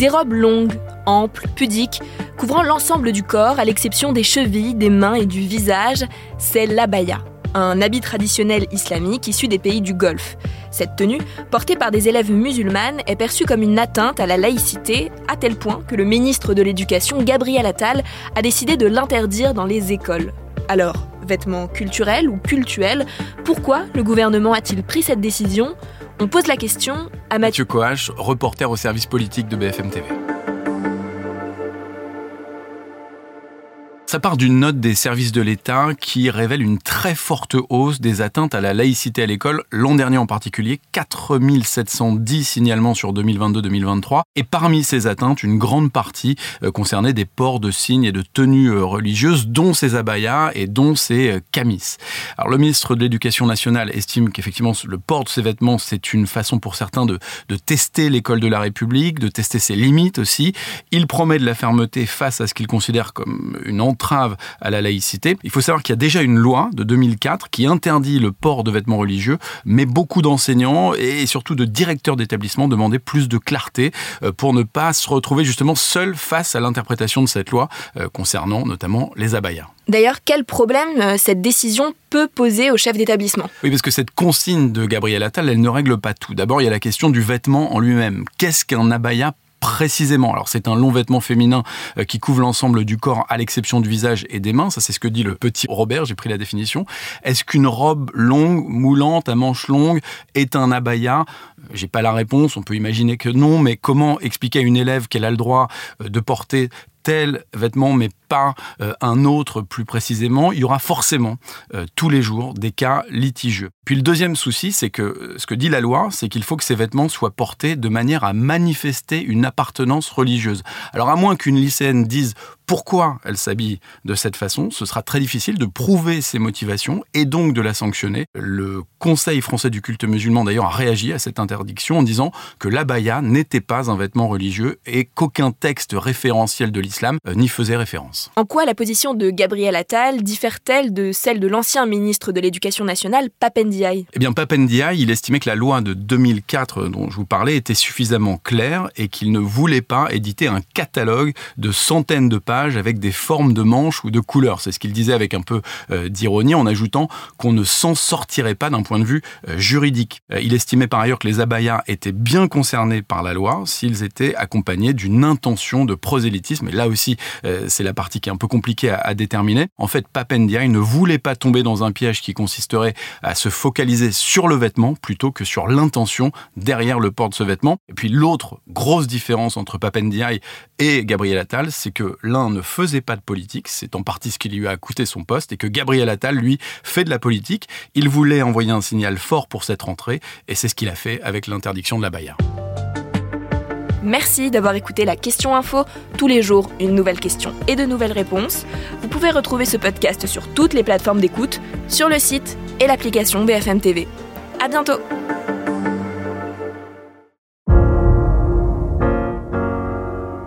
Des robes longues, amples, pudiques, couvrant l'ensemble du corps à l'exception des chevilles, des mains et du visage, c'est l'abaya, un habit traditionnel islamique issu des pays du Golfe. Cette tenue, portée par des élèves musulmanes, est perçue comme une atteinte à la laïcité, à tel point que le ministre de l'Éducation, Gabriel Attal, a décidé de l'interdire dans les écoles. Alors, vêtements culturels ou cultuels, pourquoi le gouvernement a-t-il pris cette décision? On pose la question à Mathieu Coache, reporter au service politique de BFM TV. Ça part d'une note des services de l'État qui révèle une très forte hausse des atteintes à la laïcité à l'école, l'an dernier en particulier, 4710 signalements sur 2022-2023. Et parmi ces atteintes, une grande partie euh, concernait des ports de signes et de tenues euh, religieuses, dont ces abayas et dont ces euh, camis. Alors le ministre de l'Éducation nationale estime qu'effectivement le port de ces vêtements, c'est une façon pour certains de, de tester l'école de la République, de tester ses limites aussi. Il promet de la fermeté face à ce qu'il considère comme une entrave à la laïcité. Il faut savoir qu'il y a déjà une loi de 2004 qui interdit le port de vêtements religieux, mais beaucoup d'enseignants et surtout de directeurs d'établissements demandaient plus de clarté euh, pour ne pas se retrouver justement seuls face à l'interprétation de cette loi euh, concernant notamment les abayas. D'ailleurs, quel problème euh, cette décision peut poser au chef d'établissement? Oui, parce que cette consigne de Gabriel Attal, elle ne règle pas tout. D'abord, il y a la question du vêtement en lui-même. Qu'est-ce qu'un abaya précisément. Alors c'est un long vêtement féminin euh, qui couvre l'ensemble du corps à l'exception du visage et des mains. Ça c'est ce que dit le petit Robert, j'ai pris la définition. Est-ce qu'une robe longue, moulante, à manches longues est un abaya? J'ai pas la réponse, on peut imaginer que non, mais comment expliquer à une élève qu'elle a le droit euh, de porter tel vêtement mais pas euh, un autre plus précisément, il y aura forcément euh, tous les jours des cas litigieux. Puis le deuxième souci, c'est que euh, ce que dit la loi, c'est qu'il faut que ces vêtements soient portés de manière à manifester une appartenance religieuse. Alors à moins qu'une lycéenne dise pourquoi elle s'habille de cette façon, ce sera très difficile de prouver ses motivations et donc de la sanctionner. Le Conseil français du culte musulman d'ailleurs a réagi à cette interdiction en disant que l'abaya n'était pas un vêtement religieux et qu'aucun texte référentiel de l'islam n'y faisait référence. En quoi la position de Gabriel Attal diffère-t-elle de celle de l'ancien ministre de l'Éducation nationale, Papendiaï? Eh bien, Papendiaï, il estimait que la loi de 2004 dont je vous parlais était suffisamment claire et qu'il ne voulait pas éditer un catalogue de centaines de pages avec des formes de manches ou de couleurs. C'est ce qu'il disait avec un peu euh, d'ironie en ajoutant qu'on ne s'en sortirait pas d'un point de vue euh, juridique. Euh, il estimait par ailleurs que les abayas étaient bien concernés par la loi s'ils étaient accompagnés d'une intention de prosélytisme. Et là aussi, c'est la partie qui est un peu compliqué à, déterminer. En fait, Papendia, ne voulait pas tomber dans un piège qui consisterait à se focaliser sur le vêtement plutôt que sur l'intention derrière le port de ce vêtement. Et puis l'autre grosse différence entre Papendiaï et Gabriel Attal, c'est que l'un ne faisait pas de politique, c'est en partie ce qui lui a coûté son poste, et que Gabriel Attal, lui, fait de la politique. Il voulait envoyer un signal fort pour cette rentrée, et c'est ce qu'il a fait avec l'interdiction de la Baïa. Merci d'avoir écouté la question info. Tous les jours, une nouvelle question et de nouvelles réponses. Vous pouvez retrouver ce podcast sur toutes les plateformes d'écoute, sur le site et l'application BFM TV. À bientôt!